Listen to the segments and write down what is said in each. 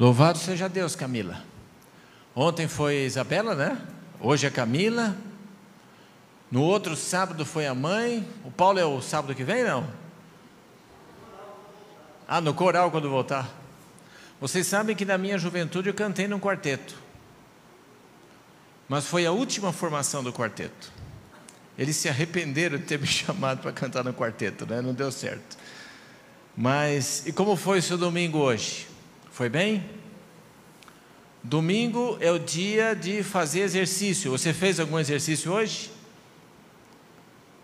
Louvado seja Deus, Camila. Ontem foi Isabela, né? Hoje é Camila. No outro sábado foi a mãe. O Paulo é o sábado que vem, não? Ah, no coral quando voltar. Vocês sabem que na minha juventude eu cantei num quarteto. Mas foi a última formação do quarteto. Eles se arrependeram de ter me chamado para cantar no quarteto, né? Não deu certo. Mas, e como foi o seu domingo hoje? Foi bem? Domingo é o dia de fazer exercício. Você fez algum exercício hoje?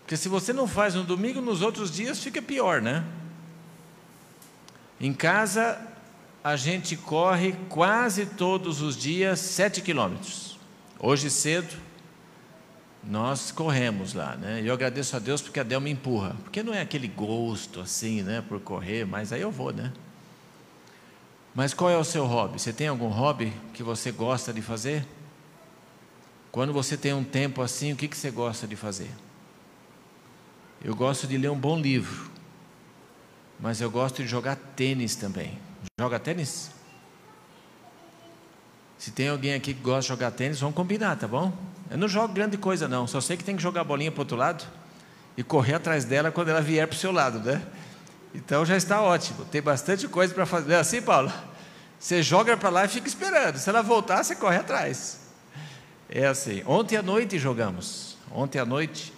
Porque se você não faz no domingo, nos outros dias fica pior, né? Em casa, a gente corre quase todos os dias sete quilômetros. Hoje cedo, nós corremos lá, né? Eu agradeço a Deus porque a Del me empurra. Porque não é aquele gosto assim, né, por correr, mas aí eu vou, né? Mas qual é o seu hobby? Você tem algum hobby que você gosta de fazer? Quando você tem um tempo assim, o que, que você gosta de fazer? Eu gosto de ler um bom livro, mas eu gosto de jogar tênis também. Joga tênis? Se tem alguém aqui que gosta de jogar tênis, vamos combinar, tá bom? Eu não jogo grande coisa, não. Só sei que tem que jogar a bolinha para o outro lado e correr atrás dela quando ela vier para o seu lado, né? Então já está ótimo. Tem bastante coisa para fazer. É assim, Paulo? Você joga para lá e fica esperando. Se ela voltar, você corre atrás. É assim. Ontem à noite jogamos. Ontem à noite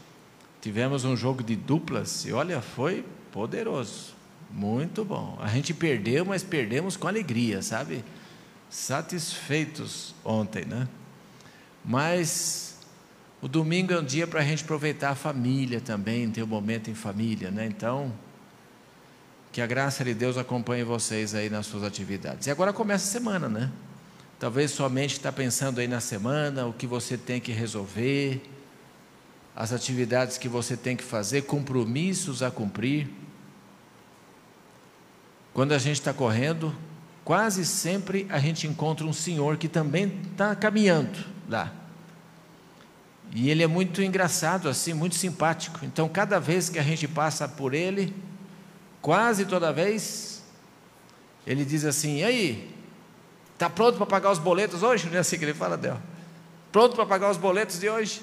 tivemos um jogo de duplas e olha, foi poderoso. Muito bom. A gente perdeu, mas perdemos com alegria, sabe? Satisfeitos ontem, né? Mas o domingo é um dia para a gente aproveitar a família também, ter um momento em família, né? Então, que a graça de Deus acompanhe vocês aí nas suas atividades. E agora começa a semana, né? Talvez sua mente está pensando aí na semana, o que você tem que resolver, as atividades que você tem que fazer, compromissos a cumprir. Quando a gente está correndo, quase sempre a gente encontra um senhor que também está caminhando lá. E ele é muito engraçado, assim, muito simpático. Então, cada vez que a gente passa por ele, Quase toda vez, ele diz assim: e aí, está pronto para pagar os boletos hoje? Não é assim que ele fala, Del? Pronto para pagar os boletos de hoje?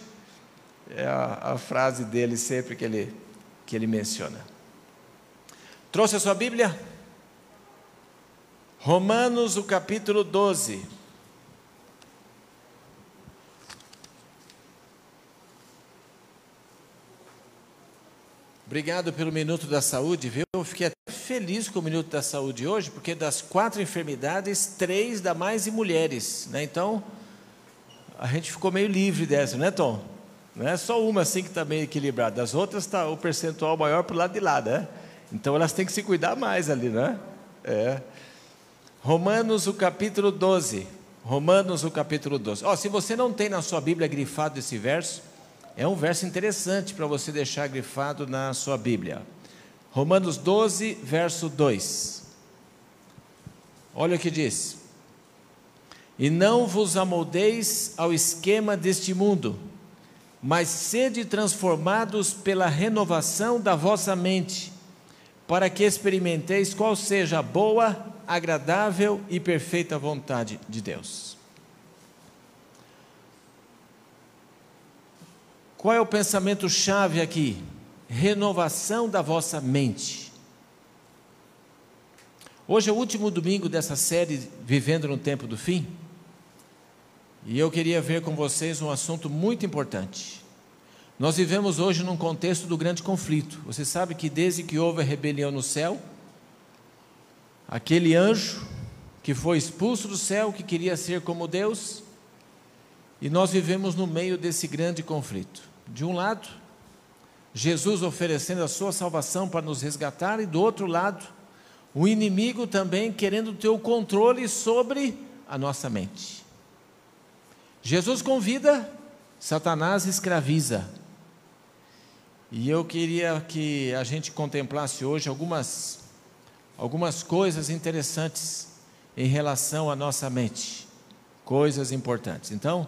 É a, a, frase dele sempre que ele, que ele menciona. Trouxe a sua Bíblia? Romanos, o capítulo 12. Obrigado pelo Minuto da Saúde, viu? Eu fiquei até feliz com o Minuto da Saúde hoje, porque das quatro enfermidades, três da mais em mulheres, né? Então, a gente ficou meio livre dessa, né, Tom? Não é só uma assim que está meio equilibrada, as outras está o percentual maior para o lado de lá, né? Então elas têm que se cuidar mais ali, né? É. Romanos, o capítulo 12. Romanos, o capítulo 12. Ó, se você não tem na sua Bíblia grifado esse verso, é um verso interessante para você deixar grifado na sua Bíblia. Romanos 12, verso 2. Olha o que diz: E não vos amoldeis ao esquema deste mundo, mas sede transformados pela renovação da vossa mente, para que experimenteis qual seja a boa, agradável e perfeita vontade de Deus. Qual é o pensamento chave aqui? Renovação da vossa mente. Hoje é o último domingo dessa série Vivendo no Tempo do Fim. E eu queria ver com vocês um assunto muito importante. Nós vivemos hoje num contexto do grande conflito. Você sabe que desde que houve a rebelião no céu, aquele anjo que foi expulso do céu, que queria ser como Deus, e nós vivemos no meio desse grande conflito. De um lado, Jesus oferecendo a sua salvação para nos resgatar, e do outro lado, o inimigo também querendo ter o controle sobre a nossa mente. Jesus convida, Satanás escraviza. E eu queria que a gente contemplasse hoje algumas, algumas coisas interessantes em relação à nossa mente, coisas importantes. Então,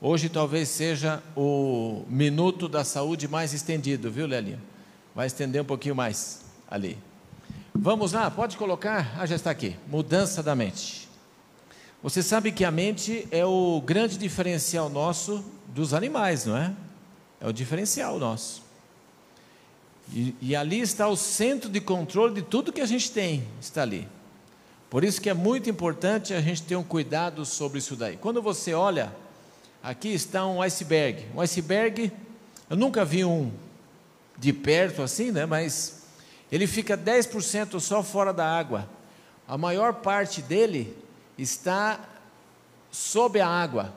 Hoje talvez seja o minuto da saúde mais estendido, viu, Lelinho? Vai estender um pouquinho mais ali. Vamos lá, pode colocar. Ah, já está aqui. Mudança da mente. Você sabe que a mente é o grande diferencial nosso dos animais, não é? É o diferencial nosso. E, e, ali está o centro de controle de tudo que a gente tem, está ali. Por isso que é muito importante a gente ter um cuidado sobre isso daí. Quando você olha, aqui está um iceberg. Um iceberg, eu nunca vi um de perto assim, né? Mas ele fica 10% só fora da água. A maior parte dele está sob a água,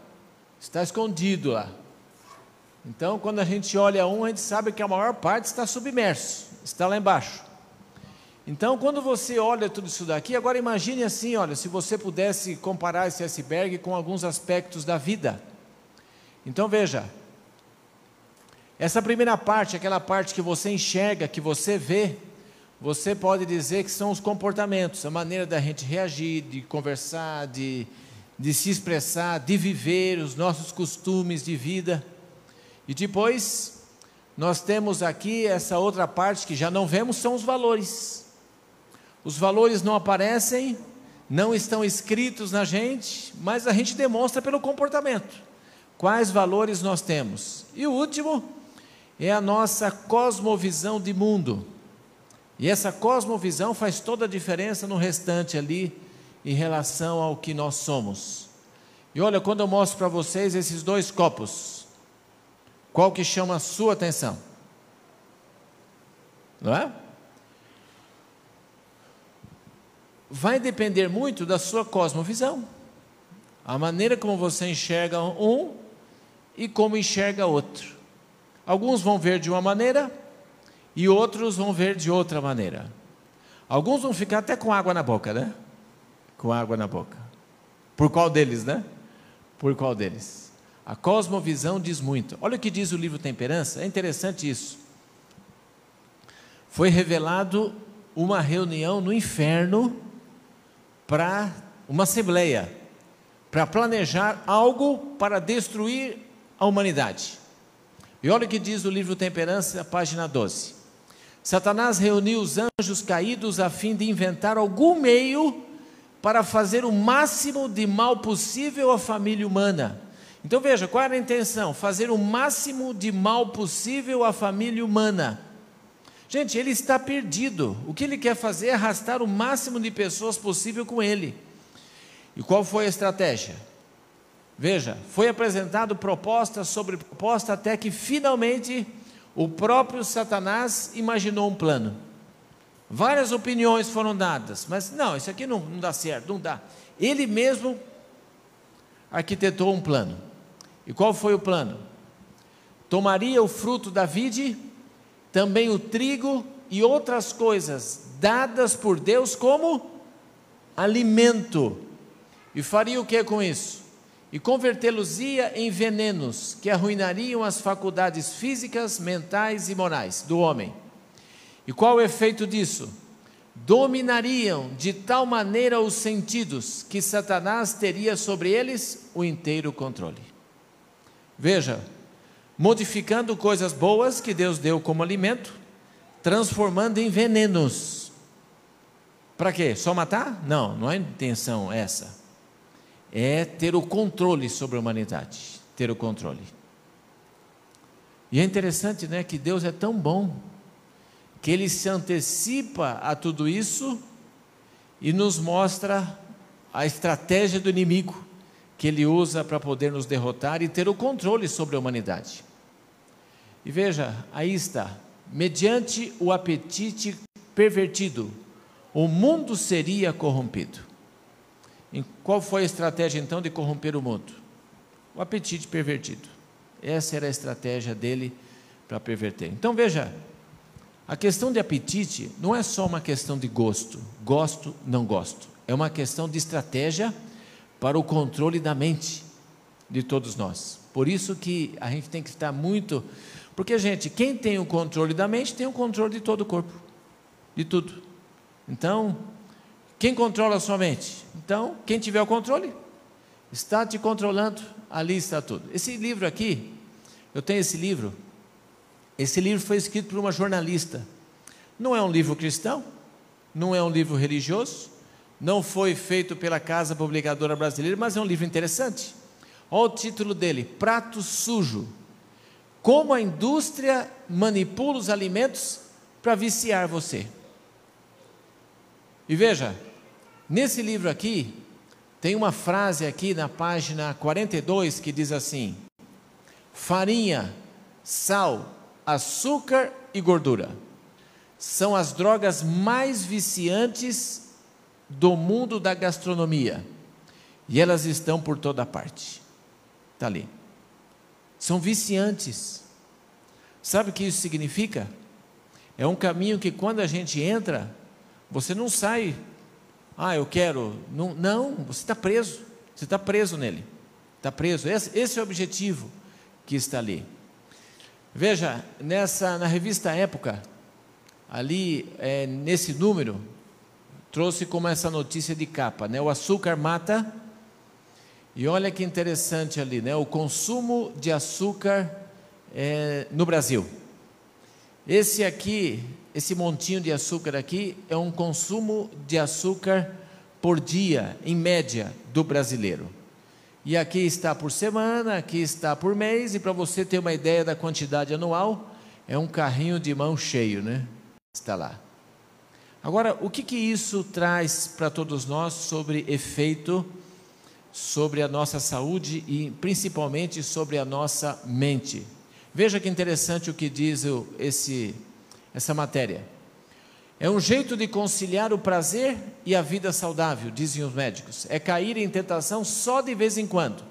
está escondido lá. Então, quando a gente olha um, a gente sabe que a maior parte está submerso, está lá embaixo. Então, quando você olha tudo isso daqui, agora imagine assim, olha, se você pudesse comparar esse iceberg com alguns aspectos da vida. Então, veja, essa primeira parte, aquela parte que você enxerga, que você vê, você pode dizer que são os comportamentos, a maneira da gente reagir, de conversar, de, de se expressar, de viver, os nossos costumes de vida. E depois, nós temos aqui essa outra parte que já não vemos, são os valores. Os valores não aparecem, não estão escritos na gente, mas a gente demonstra pelo comportamento. Quais valores nós temos? E o último é a nossa cosmovisão de mundo. E essa cosmovisão faz toda a diferença no restante ali, em relação ao que nós somos. E olha, quando eu mostro para vocês esses dois copos, qual que chama a sua atenção? Não é? Vai depender muito da sua cosmovisão. A maneira como você enxerga um e como enxerga outro. Alguns vão ver de uma maneira, e outros vão ver de outra maneira. Alguns vão ficar até com água na boca, né? Com água na boca. Por qual deles, né? Por qual deles? A cosmovisão diz muito. Olha o que diz o livro Temperança, é interessante isso. Foi revelado uma reunião no inferno para uma assembleia, para planejar algo para destruir a humanidade. E olha o que diz o livro Temperança, página 12. Satanás reuniu os anjos caídos a fim de inventar algum meio para fazer o máximo de mal possível à família humana. Então veja, qual era a intenção? Fazer o máximo de mal possível à família humana. Gente, ele está perdido. O que ele quer fazer é arrastar o máximo de pessoas possível com ele. E qual foi a estratégia? Veja, foi apresentado proposta sobre proposta até que finalmente o próprio Satanás imaginou um plano. Várias opiniões foram dadas, mas não, isso aqui não, não dá certo, não dá. Ele mesmo arquitetou um plano. E qual foi o plano? Tomaria o fruto da vide, também o trigo e outras coisas dadas por Deus como alimento. E faria o que com isso? E convertê-los-ia em venenos que arruinariam as faculdades físicas, mentais e morais do homem. E qual o efeito disso? Dominariam de tal maneira os sentidos que Satanás teria sobre eles o inteiro controle. Veja, modificando coisas boas que Deus deu como alimento, transformando em venenos. Para quê? Só matar? Não, não é intenção essa é ter o controle sobre a humanidade, ter o controle. E é interessante, né, que Deus é tão bom que ele se antecipa a tudo isso e nos mostra a estratégia do inimigo que ele usa para poder nos derrotar e ter o controle sobre a humanidade. E veja, aí está, mediante o apetite pervertido, o mundo seria corrompido. Qual foi a estratégia então de corromper o mundo? O apetite pervertido. Essa era a estratégia dele para perverter. Então veja, a questão de apetite não é só uma questão de gosto, gosto, não gosto. É uma questão de estratégia para o controle da mente de todos nós. Por isso que a gente tem que estar muito. Porque, gente, quem tem o controle da mente tem o controle de todo o corpo, de tudo. Então, quem controla a sua mente? Então, quem tiver o controle, está te controlando, ali está tudo. Esse livro aqui, eu tenho esse livro. Esse livro foi escrito por uma jornalista. Não é um livro cristão, não é um livro religioso, não foi feito pela Casa Publicadora Brasileira, mas é um livro interessante. Olha o título dele: Prato Sujo. Como a indústria manipula os alimentos para viciar você. E veja, nesse livro aqui, tem uma frase aqui na página 42 que diz assim: farinha, sal, açúcar e gordura são as drogas mais viciantes do mundo da gastronomia. E elas estão por toda parte. Está ali. São viciantes. Sabe o que isso significa? É um caminho que quando a gente entra, você não sai. Ah, eu quero. Não, não você está preso. Você está preso nele. Está preso. Esse, esse é o objetivo que está ali. Veja, nessa, na revista Época, ali é, nesse número, trouxe como essa notícia de capa, né? O açúcar mata. E olha que interessante ali, né? O consumo de açúcar é, no Brasil. Esse aqui, esse montinho de açúcar aqui, é um consumo de açúcar por dia, em média, do brasileiro. E aqui está por semana, aqui está por mês, e para você ter uma ideia da quantidade anual, é um carrinho de mão cheio, né? Está lá. Agora, o que, que isso traz para todos nós sobre efeito sobre a nossa saúde e principalmente sobre a nossa mente? Veja que interessante o que diz esse, essa matéria. É um jeito de conciliar o prazer e a vida saudável, dizem os médicos. É cair em tentação só de vez em quando.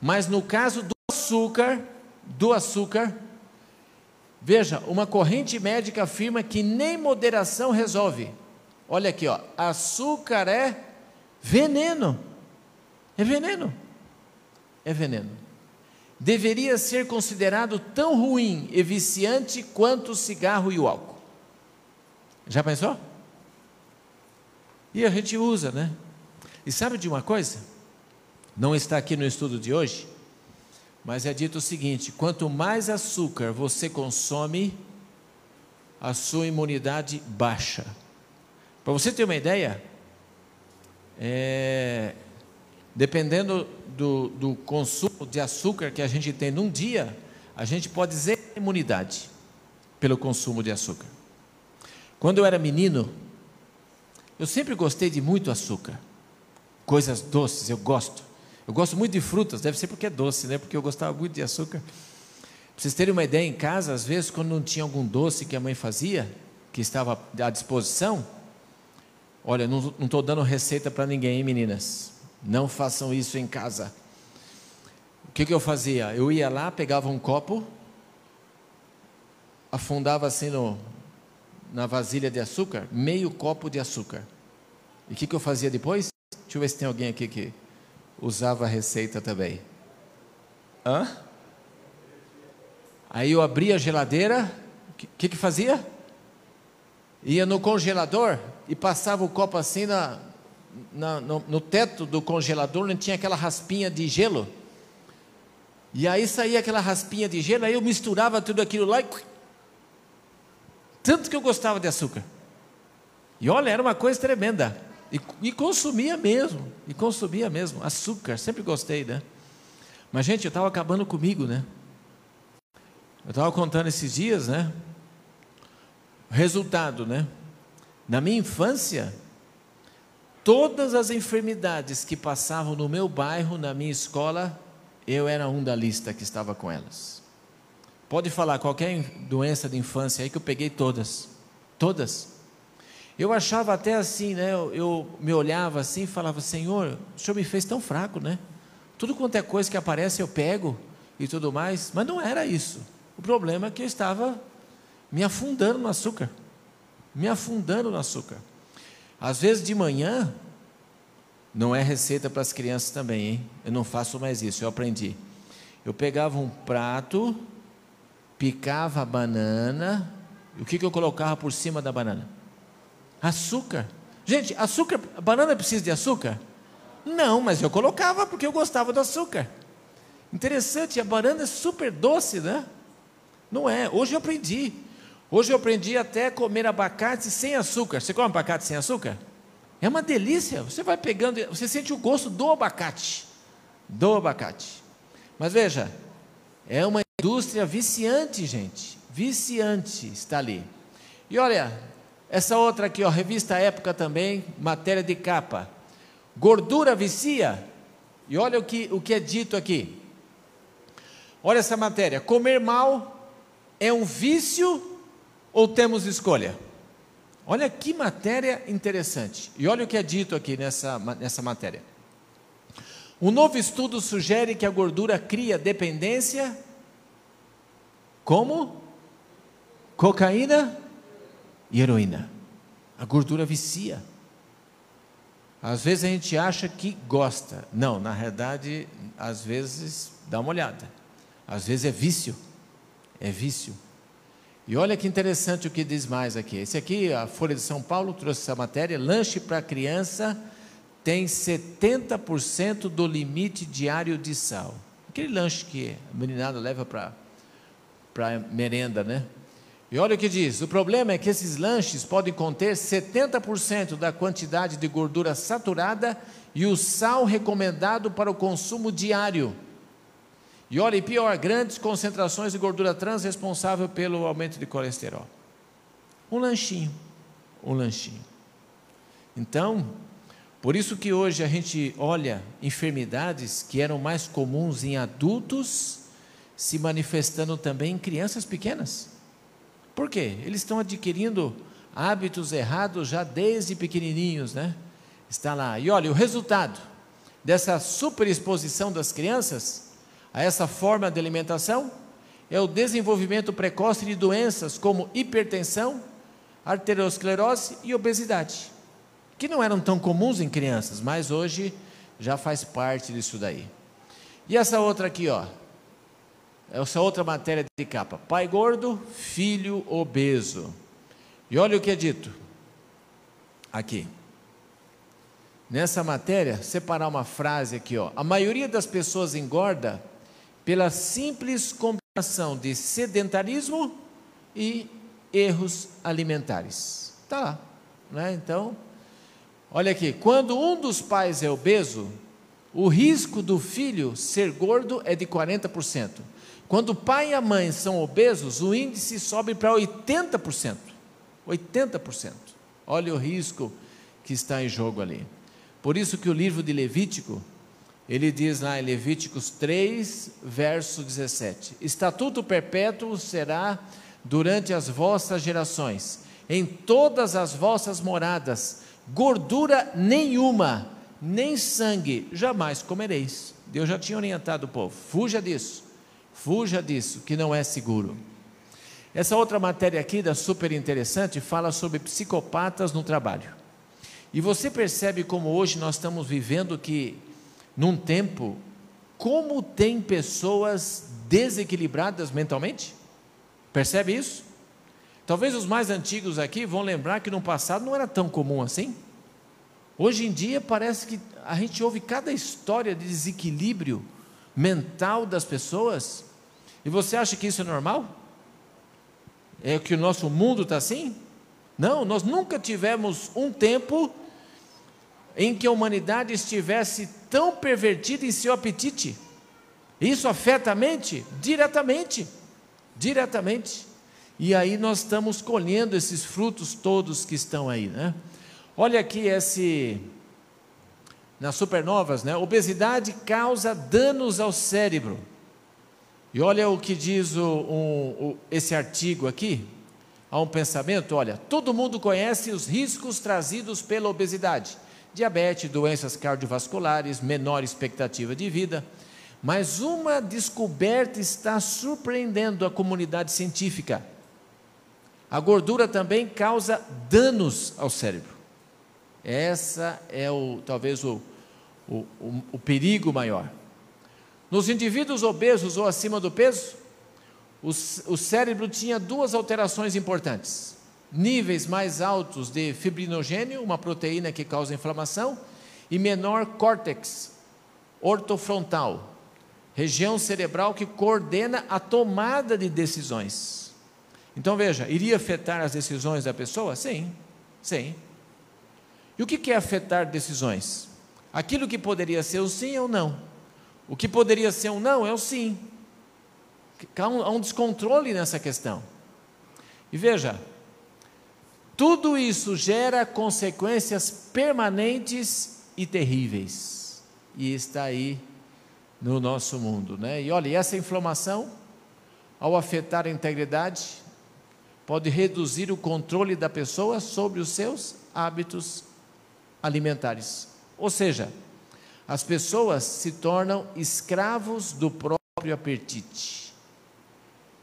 Mas no caso do açúcar, do açúcar, veja, uma corrente médica afirma que nem moderação resolve. Olha aqui, ó, açúcar é veneno. É veneno. É veneno. Deveria ser considerado tão ruim e viciante quanto o cigarro e o álcool. Já pensou? E a gente usa, né? E sabe de uma coisa? Não está aqui no estudo de hoje, mas é dito o seguinte: quanto mais açúcar você consome, a sua imunidade baixa. Para você ter uma ideia, é, dependendo do, do, consumo de açúcar que a gente tem num dia, a gente pode dizer imunidade pelo consumo de açúcar. Quando eu era menino, eu sempre gostei de muito açúcar, coisas doces, eu gosto. Eu gosto muito de frutas, deve ser porque é doce, né? Porque eu gostava muito de açúcar. Para vocês terem uma ideia, em casa, às vezes, quando não tinha algum doce que a mãe fazia, que estava à disposição, olha, não estou dando receita para ninguém, hein, meninas? Não façam isso em casa. O que, que eu fazia? Eu ia lá, pegava um copo, afundava assim no, na vasilha de açúcar, meio copo de açúcar. E o que, que eu fazia depois? Deixa eu ver se tem alguém aqui que usava a receita também. Hã? Aí eu abria a geladeira, o que, que, que fazia? Ia no congelador e passava o copo assim na, na, no, no, teto do congelador, onde tinha aquela raspinha de gelo. E aí saía aquela raspinha de gelo, aí eu misturava tudo aquilo lá e tanto que eu gostava de açúcar. E olha, era uma coisa tremenda. E, e consumia mesmo. E consumia mesmo. Açúcar, sempre gostei, né? Mas, gente, eu estava acabando comigo, né? Eu estava contando esses dias, né? Resultado, né? Na minha infância, todas as enfermidades que passavam no meu bairro, na minha escola, eu era um da lista que estava com elas. Pode falar qualquer doença de infância aí que eu peguei todas. Todas. Eu achava até assim, né? Eu, eu, me olhava assim e falava: Senhor, o Senhor me fez tão fraco, né? Tudo quanto é coisa que aparece eu pego e tudo mais. Mas não era isso. O problema é que eu estava me afundando no açúcar. Me afundando no açúcar. Às vezes de manhã, não é receita para as crianças também, hein? Eu não faço mais isso, eu aprendi. Eu pegava um prato picava a banana, e o que, que eu colocava por cima da banana? Açúcar. Gente, açúcar, banana precisa de açúcar? Não, mas eu colocava porque eu gostava do açúcar. Interessante, a banana é super doce, né? Não é. Hoje eu aprendi. Hoje eu aprendi até a comer abacate sem açúcar. Você come abacate sem açúcar? É uma delícia. Você vai pegando, você sente o gosto do abacate. Do abacate. Mas veja, é uma indústria viciante, gente. Viciante está ali. E olha, essa outra aqui, ó, revista Época também, matéria de capa. Gordura vicia. E olha o que, o que é dito aqui. Olha essa matéria. Comer mal é um vício ou temos escolha? Olha que matéria interessante. E olha o que é dito aqui nessa, nessa matéria. Um novo estudo sugere que a gordura cria dependência. Como? Cocaína e heroína. A gordura vicia. Às vezes a gente acha que gosta. Não, na realidade, às vezes dá uma olhada. Às vezes é vício. É vício. E olha que interessante o que diz mais aqui. Esse aqui, a Folha de São Paulo trouxe essa matéria. Lanche para criança tem 70% do limite diário de sal. Aquele lanche que a meninada leva para merenda, né? E olha o que diz: o problema é que esses lanches podem conter 70% da quantidade de gordura saturada e o sal recomendado para o consumo diário. E olha, e pior, grandes concentrações de gordura trans responsável pelo aumento de colesterol. Um lanchinho, um lanchinho. Então, por isso que hoje a gente olha enfermidades que eram mais comuns em adultos se manifestando também em crianças pequenas. Por quê? Eles estão adquirindo hábitos errados já desde pequenininhos, né? Está lá. E olha, o resultado dessa superexposição das crianças a essa forma de alimentação é o desenvolvimento precoce de doenças como hipertensão, arteriosclerose e obesidade, que não eram tão comuns em crianças, mas hoje já faz parte disso daí. E essa outra aqui, ó, essa outra matéria de capa: pai gordo, filho obeso. E olha o que é dito aqui. Nessa matéria, separar uma frase aqui, ó. A maioria das pessoas engorda pela simples combinação de sedentarismo e erros alimentares. Está lá. Né? Então, olha aqui: quando um dos pais é obeso, o risco do filho ser gordo é de 40%. Quando o pai e a mãe são obesos, o índice sobe para 80%. 80%. Olha o risco que está em jogo ali. Por isso que o livro de Levítico ele diz lá em Levíticos 3, verso 17: Estatuto perpétuo será durante as vossas gerações, em todas as vossas moradas, gordura nenhuma, nem sangue jamais comereis. Deus já tinha orientado o povo: fuja disso, fuja disso, que não é seguro. Essa outra matéria aqui, da super interessante, fala sobre psicopatas no trabalho. E você percebe como hoje nós estamos vivendo que num tempo, como tem pessoas desequilibradas mentalmente? Percebe isso? Talvez os mais antigos aqui vão lembrar que no passado não era tão comum assim. Hoje em dia parece que a gente ouve cada história de desequilíbrio mental das pessoas. E você acha que isso é normal? É que o nosso mundo está assim? Não, nós nunca tivemos um tempo em que a humanidade estivesse tão pervertida em seu apetite. Isso afeta a mente? Diretamente. Diretamente. E aí nós estamos colhendo esses frutos todos que estão aí, né? Olha aqui esse nas supernovas, né? Obesidade causa danos ao cérebro. E olha o que diz o, um, o, esse artigo aqui. Há um pensamento, olha, todo mundo conhece os riscos trazidos pela obesidade diabetes, doenças cardiovasculares, menor expectativa de vida. Mas uma descoberta está surpreendendo a comunidade científica. A gordura também causa danos ao cérebro. Essa é o talvez o, o, o, o perigo maior. Nos indivíduos obesos ou acima do peso, o, o cérebro tinha duas alterações importantes níveis mais altos de fibrinogênio, uma proteína que causa inflamação, e menor córtex ortofrontal, região cerebral que coordena a tomada de decisões. Então veja, iria afetar as decisões da pessoa? Sim, sim. E o que é afetar decisões? Aquilo que poderia ser o sim ou não. O que poderia ser um não é o sim. Há um, há um descontrole nessa questão. E veja, tudo isso gera consequências permanentes e terríveis. E está aí no nosso mundo. Né? E olha, essa inflamação, ao afetar a integridade, pode reduzir o controle da pessoa sobre os seus hábitos alimentares. Ou seja, as pessoas se tornam escravos do próprio apetite,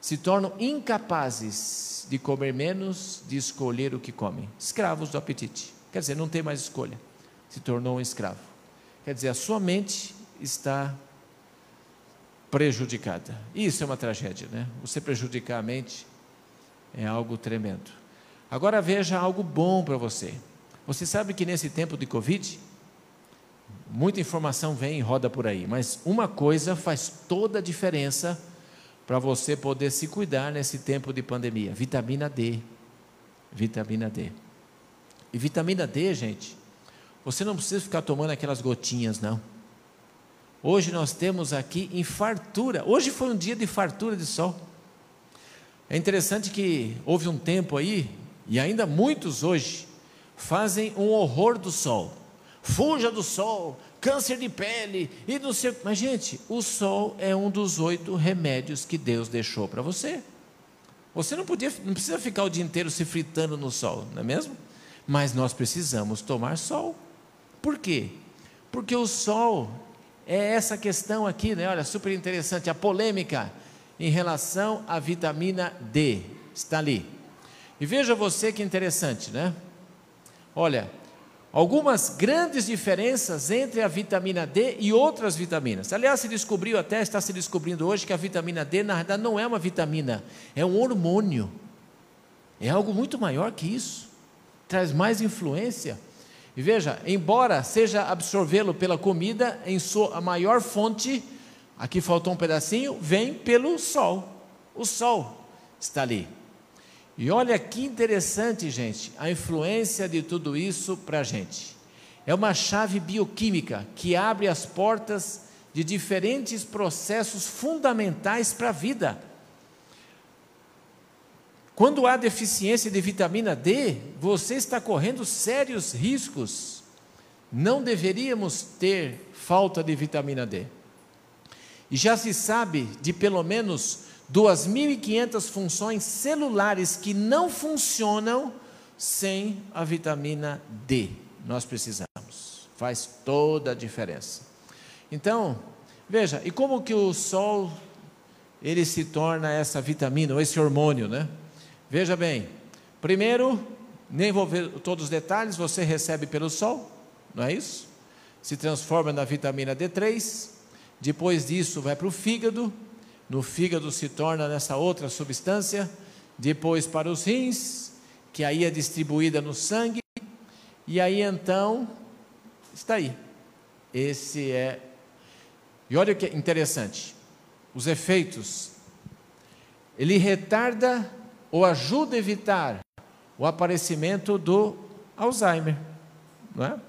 se tornam incapazes de comer menos, de escolher o que comem. Escravos do apetite. Quer dizer, não tem mais escolha. Se tornou um escravo. Quer dizer, a sua mente está prejudicada. Isso é uma tragédia, né? Você prejudicar a mente é algo tremendo. Agora veja algo bom para você. Você sabe que nesse tempo de Covid, muita informação vem e roda por aí, mas uma coisa faz toda a diferença para você poder se cuidar nesse tempo de pandemia: vitamina D. Vitamina D. E vitamina D, gente, você não precisa ficar tomando aquelas gotinhas, não. Hoje nós temos aqui em fartura. Hoje foi um dia de fartura de sol. É interessante que houve um tempo aí, e ainda muitos hoje, fazem um horror do sol. Fuja do sol, câncer de pele e não sei. Mas, gente, o sol é um dos oito remédios que Deus deixou para você. Você não, podia, não precisa ficar o dia inteiro se fritando no sol, não é mesmo? Mas nós precisamos tomar sol. Por quê? Porque o sol é essa questão aqui, né? Olha, super interessante, a polêmica em relação à vitamina D. Está ali. E veja você que interessante, né? Olha, algumas grandes diferenças entre a vitamina D e outras vitaminas. Aliás, se descobriu até, está se descobrindo hoje que a vitamina D, na verdade, não é uma vitamina, é um hormônio. É algo muito maior que isso. Traz mais influência. E veja, embora seja absorvê-lo pela comida, em sua maior fonte Aqui faltou um pedacinho, vem pelo sol. O sol está ali. E olha que interessante, gente, a influência de tudo isso para a gente. É uma chave bioquímica que abre as portas de diferentes processos fundamentais para a vida. Quando há deficiência de vitamina D, você está correndo sérios riscos. Não deveríamos ter falta de vitamina D. E já se sabe de pelo menos 2.500 funções celulares que não funcionam sem a vitamina D. Nós precisamos. Faz toda a diferença. Então, veja, e como que o sol ele se torna essa vitamina, ou esse hormônio, né? Veja bem, primeiro, nem vou ver todos os detalhes, você recebe pelo sol, não é isso? Se transforma na vitamina D3, depois disso, vai para o fígado. No fígado se torna nessa outra substância. Depois para os rins, que aí é distribuída no sangue. E aí então, está aí. Esse é. E olha que interessante. Os efeitos. Ele retarda ou ajuda a evitar o aparecimento do Alzheimer. Não é?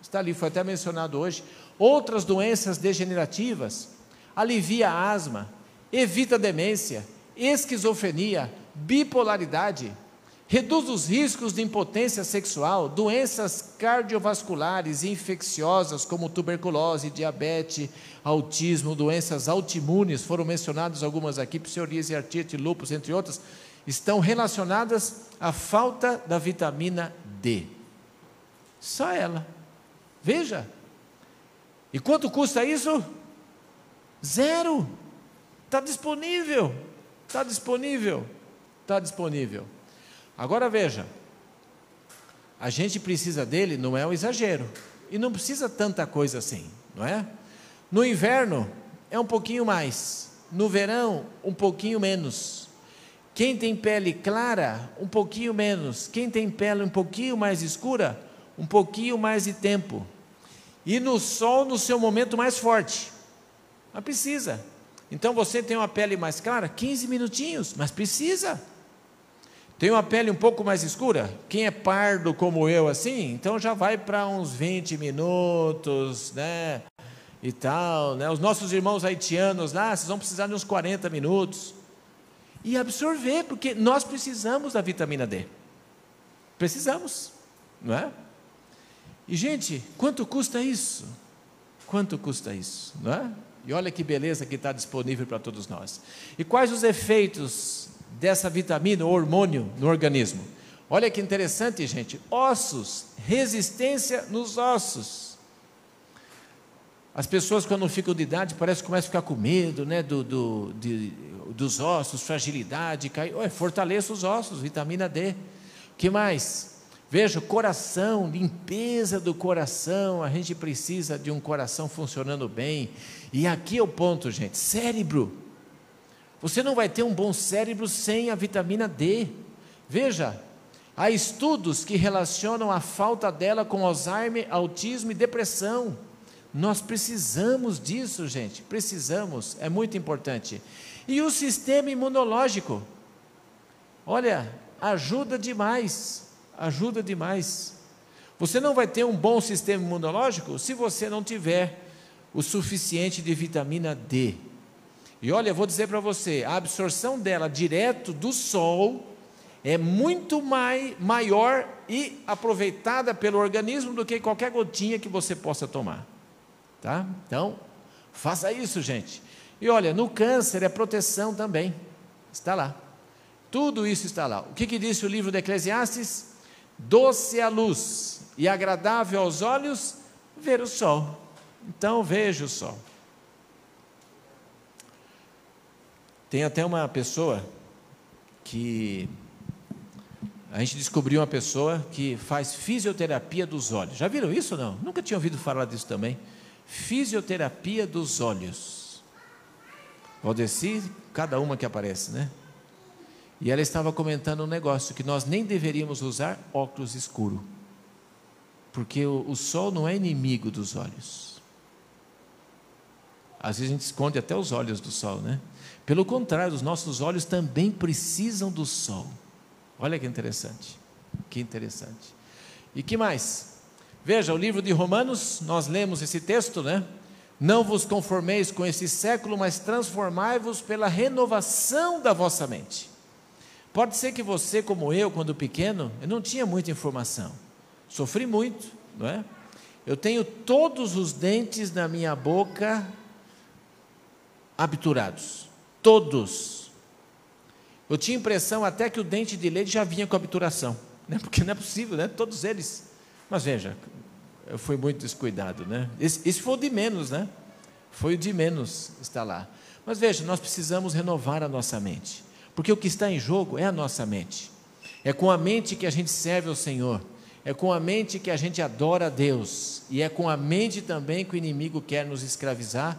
Está ali, foi até mencionado hoje outras doenças degenerativas, alivia a asma, evita demência, esquizofrenia, bipolaridade, reduz os riscos de impotência sexual, doenças cardiovasculares e infecciosas como tuberculose, diabetes, autismo, doenças autoimunes, foram mencionadas algumas aqui, psoríase, artrite, lúpus, entre outras, estão relacionadas à falta da vitamina D. Só ela. Veja, e quanto custa isso? Zero. Está disponível. Está disponível. Está disponível. Agora veja. A gente precisa dele, não é um exagero. E não precisa tanta coisa assim, não é? No inverno é um pouquinho mais. No verão, um pouquinho menos. Quem tem pele clara, um pouquinho menos. Quem tem pele um pouquinho mais escura, um pouquinho mais de tempo e no sol no seu momento mais forte. Mas precisa. Então você tem uma pele mais clara, 15 minutinhos, mas precisa. Tem uma pele um pouco mais escura? Quem é pardo como eu assim, então já vai para uns 20 minutos, né? E tal, né? Os nossos irmãos haitianos lá, vocês vão precisar de uns 40 minutos. E absorver, porque nós precisamos da vitamina D. Precisamos, não é? E gente, quanto custa isso? Quanto custa isso, não é? E olha que beleza que está disponível para todos nós. E quais os efeitos dessa vitamina ou hormônio no organismo? Olha que interessante, gente. Ossos, resistência nos ossos. As pessoas, quando ficam de idade, parece que começam a ficar com medo né, do, do de, dos ossos, fragilidade, cai. Ué, fortaleça os ossos, vitamina D. que mais? Veja, coração, limpeza do coração, a gente precisa de um coração funcionando bem. E aqui é o ponto, gente: cérebro. Você não vai ter um bom cérebro sem a vitamina D. Veja, há estudos que relacionam a falta dela com Alzheimer, autismo e depressão. Nós precisamos disso, gente, precisamos, é muito importante. E o sistema imunológico, olha, ajuda demais ajuda demais. Você não vai ter um bom sistema imunológico se você não tiver o suficiente de vitamina D. E olha, eu vou dizer para você, a absorção dela direto do sol é muito mai, maior e aproveitada pelo organismo do que qualquer gotinha que você possa tomar. Tá? Então, faça isso, gente. E olha, no câncer é proteção também. Está lá. Tudo isso está lá. O que, que disse o livro de Eclesiastes? Doce a luz e agradável aos olhos ver o sol. Então veja o sol. Tem até uma pessoa que a gente descobriu uma pessoa que faz fisioterapia dos olhos. Já viram isso ou não? Nunca tinha ouvido falar disso também. Fisioterapia dos olhos. Valdeci, cada uma que aparece, né? E ela estava comentando um negócio que nós nem deveríamos usar óculos escuro. Porque o, o sol não é inimigo dos olhos. Às vezes a gente esconde até os olhos do sol, né? Pelo contrário, os nossos olhos também precisam do sol. Olha que interessante. Que interessante. E que mais? Veja, o livro de Romanos, nós lemos esse texto, né? Não vos conformeis com esse século, mas transformai-vos pela renovação da vossa mente. Pode ser que você, como eu, quando pequeno, eu não tinha muita informação. Sofri muito, não é? Eu tenho todos os dentes na minha boca abturados. Todos. Eu tinha impressão até que o dente de leite já vinha com abturação. Né? Porque não é possível, né? Todos eles. Mas veja, eu fui muito descuidado, né? Esse, foi o de menos, né? Foi o de menos estar lá. Mas veja, nós precisamos renovar a nossa mente. Porque o que está em jogo é a nossa mente. É com a mente que a gente serve ao Senhor. É com a mente que a gente adora a Deus. E é com a mente também que o inimigo quer nos escravizar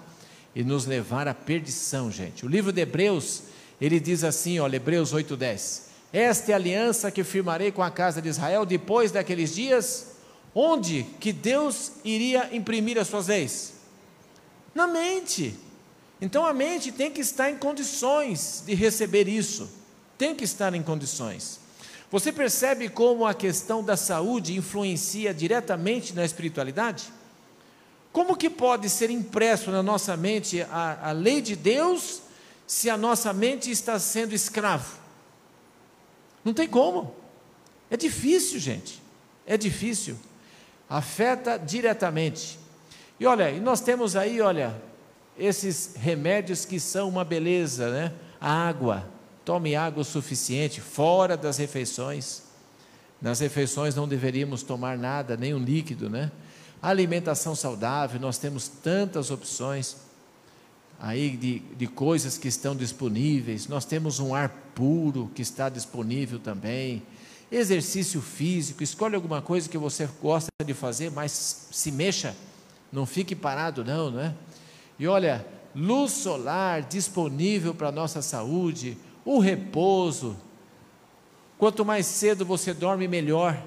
e nos levar à perdição, gente. O livro de Hebreus, ele diz assim, olha, Hebreus 8:10. Esta é a aliança que firmarei com a casa de Israel depois daqueles dias, onde que Deus iria imprimir as suas leis? Na mente. Então a mente tem que estar em condições de receber isso, tem que estar em condições. Você percebe como a questão da saúde influencia diretamente na espiritualidade? Como que pode ser impresso na nossa mente a, a lei de Deus se a nossa mente está sendo escravo? Não tem como. É difícil, gente. É difícil. Afeta diretamente. E olha, nós temos aí, olha, esses remédios que são uma beleza, né? Água, tome água o suficiente, fora das refeições. Nas refeições não deveríamos tomar nada, nem um líquido, né? Alimentação saudável, nós temos tantas opções aí de, de coisas que estão disponíveis. Nós temos um ar puro que está disponível também. Exercício físico, escolhe alguma coisa que você gosta de fazer, mas se mexa, não fique parado, não, não é? E olha, luz solar disponível para a nossa saúde, o repouso. Quanto mais cedo você dorme, melhor.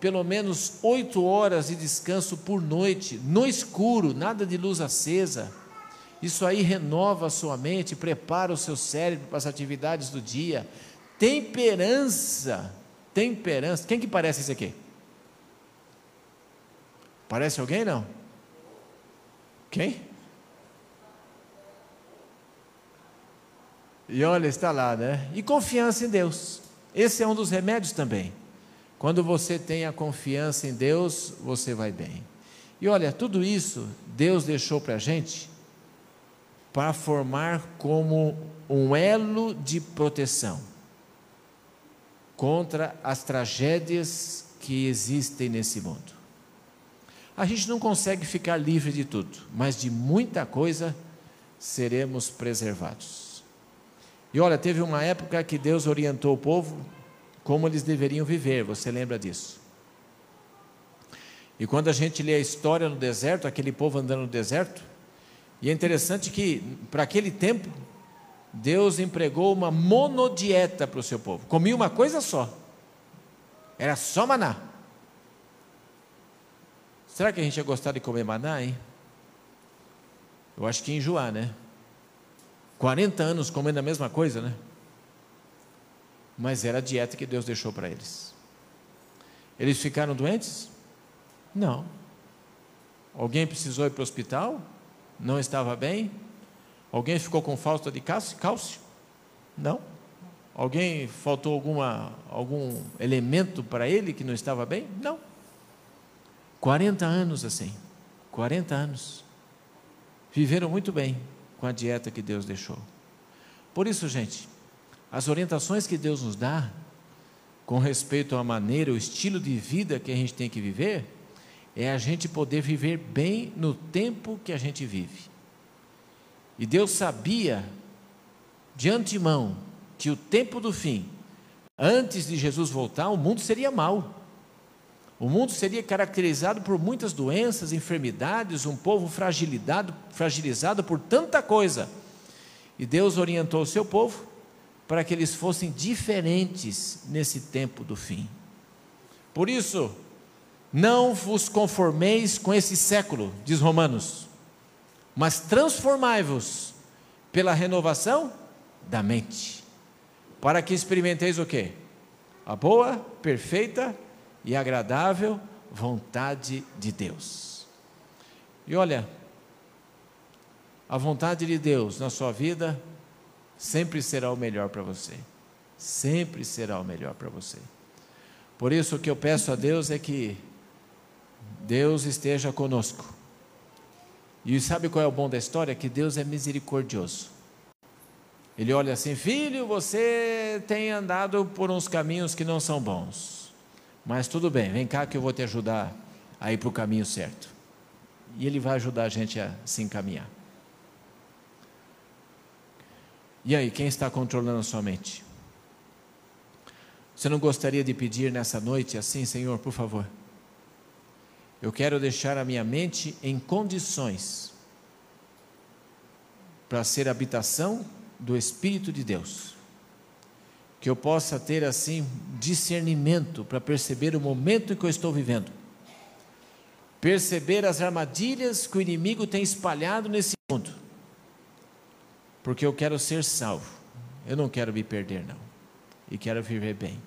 Pelo menos oito horas de descanso por noite, no escuro, nada de luz acesa. Isso aí renova a sua mente, prepara o seu cérebro para as atividades do dia. Temperança. Temperança. Quem que parece isso aqui? Parece alguém não? Quem? E olha, está lá, né? E confiança em Deus. Esse é um dos remédios também. Quando você tem a confiança em Deus, você vai bem. E olha, tudo isso Deus deixou para a gente para formar como um elo de proteção contra as tragédias que existem nesse mundo. A gente não consegue ficar livre de tudo, mas de muita coisa seremos preservados. E olha, teve uma época que Deus orientou o povo como eles deveriam viver, você lembra disso? E quando a gente lê a história no deserto, aquele povo andando no deserto, e é interessante que, para aquele tempo, Deus empregou uma monodieta para o seu povo. Comia uma coisa só. Era só maná. Será que a gente ia gostar de comer maná, hein? Eu acho que ia enjoar, né? 40 anos comendo a mesma coisa, né? Mas era a dieta que Deus deixou para eles. Eles ficaram doentes? Não. Alguém precisou ir para o hospital? Não estava bem? Alguém ficou com falta de cálcio? Não. Alguém faltou alguma, algum elemento para ele que não estava bem? Não. 40 anos assim. 40 anos. Viveram muito bem com a dieta que Deus deixou. Por isso, gente, as orientações que Deus nos dá com respeito à maneira, o estilo de vida que a gente tem que viver, é a gente poder viver bem no tempo que a gente vive. E Deus sabia de antemão que o tempo do fim, antes de Jesus voltar, o mundo seria mau. O mundo seria caracterizado por muitas doenças, enfermidades, um povo fragilizado, fragilizado por tanta coisa. E Deus orientou o seu povo para que eles fossem diferentes nesse tempo do fim. Por isso, não vos conformeis com esse século, diz Romanos mas transformai-vos pela renovação da mente, para que experimenteis o quê? A boa, perfeita e agradável vontade de Deus. E olha, a vontade de Deus na sua vida sempre será o melhor para você. Sempre será o melhor para você. Por isso o que eu peço a Deus é que Deus esteja conosco e sabe qual é o bom da história? Que Deus é misericordioso. Ele olha assim: Filho, você tem andado por uns caminhos que não são bons. Mas tudo bem, vem cá que eu vou te ajudar a ir para o caminho certo. E Ele vai ajudar a gente a se encaminhar. E aí, quem está controlando a sua mente? Você não gostaria de pedir nessa noite assim, Senhor, por favor? Eu quero deixar a minha mente em condições para ser habitação do Espírito de Deus. Que eu possa ter assim discernimento para perceber o momento em que eu estou vivendo. Perceber as armadilhas que o inimigo tem espalhado nesse mundo. Porque eu quero ser salvo. Eu não quero me perder, não. E quero viver bem.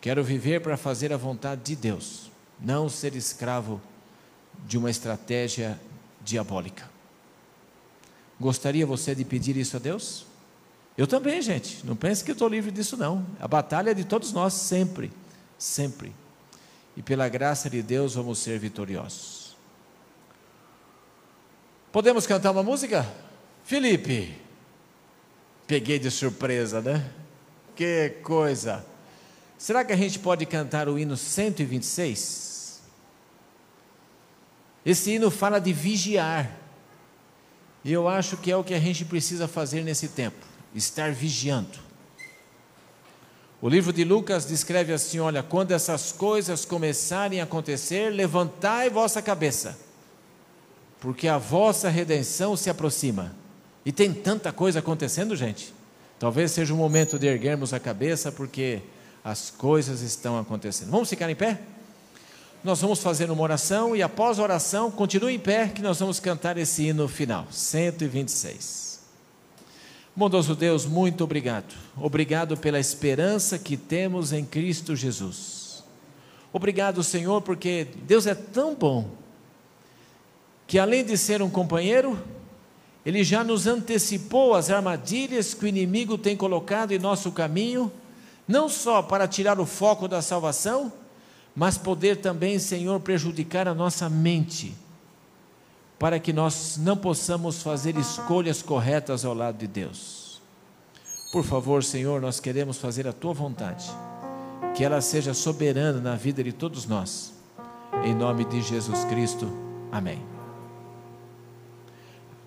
Quero viver para fazer a vontade de Deus não ser escravo de uma estratégia diabólica. Gostaria você de pedir isso a Deus? Eu também, gente. Não pense que estou livre disso, não. A batalha é de todos nós, sempre. Sempre. E pela graça de Deus vamos ser vitoriosos. Podemos cantar uma música? Felipe. Peguei de surpresa, né? Que coisa. Será que a gente pode cantar o hino 126? Esse hino fala de vigiar. E eu acho que é o que a gente precisa fazer nesse tempo: estar vigiando. O livro de Lucas descreve assim: olha, quando essas coisas começarem a acontecer, levantai vossa cabeça, porque a vossa redenção se aproxima. E tem tanta coisa acontecendo, gente. Talvez seja o momento de erguermos a cabeça, porque as coisas estão acontecendo. Vamos ficar em pé? nós vamos fazer uma oração e após a oração, continue em pé que nós vamos cantar esse hino final, 126. Bondoso Deus, muito obrigado. Obrigado pela esperança que temos em Cristo Jesus. Obrigado, Senhor, porque Deus é tão bom que além de ser um companheiro, ele já nos antecipou as armadilhas que o inimigo tem colocado em nosso caminho, não só para tirar o foco da salvação, mas poder também, Senhor, prejudicar a nossa mente, para que nós não possamos fazer escolhas corretas ao lado de Deus. Por favor, Senhor, nós queremos fazer a tua vontade, que ela seja soberana na vida de todos nós. Em nome de Jesus Cristo. Amém.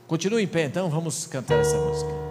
Continue em pé, então, vamos cantar essa música.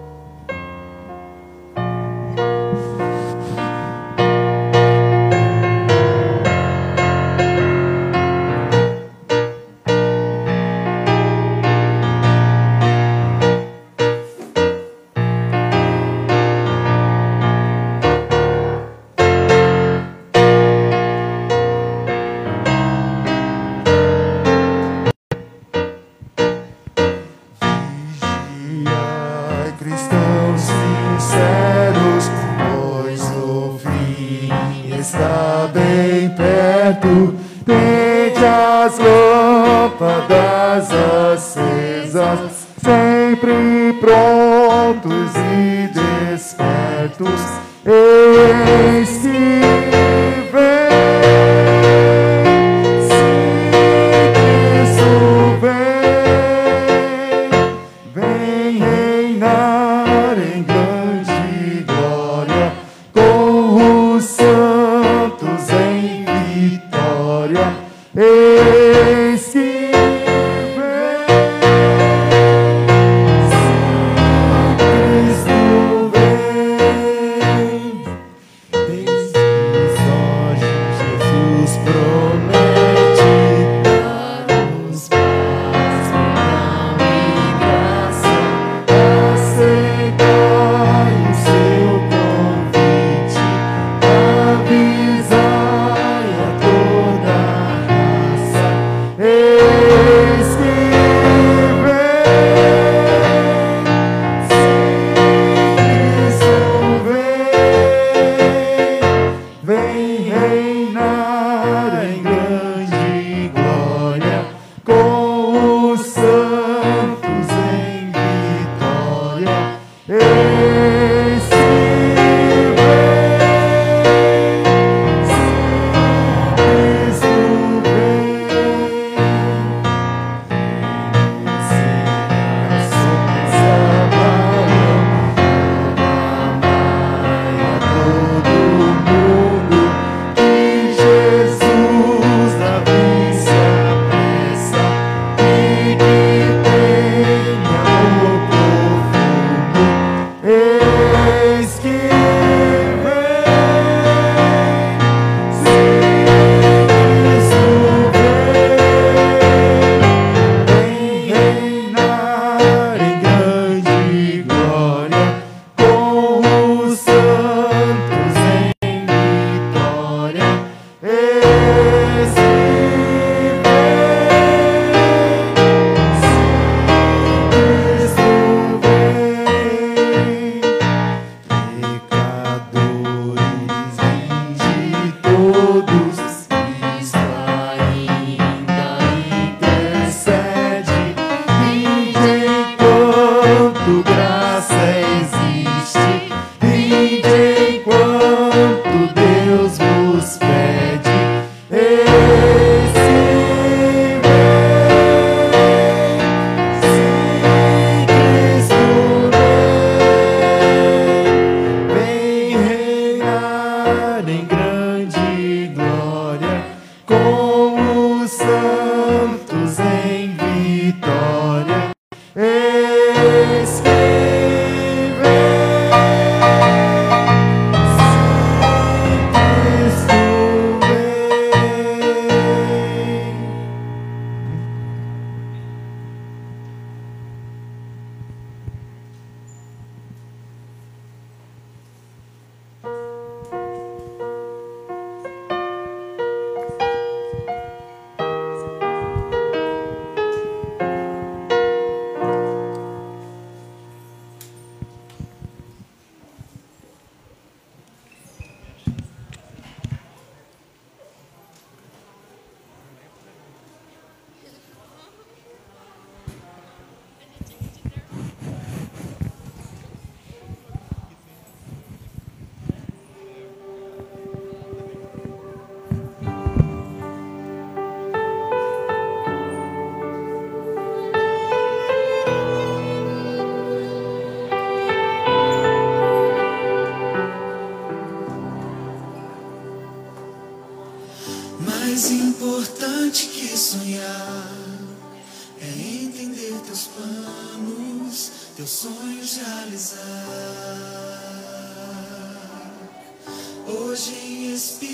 Hoje espírito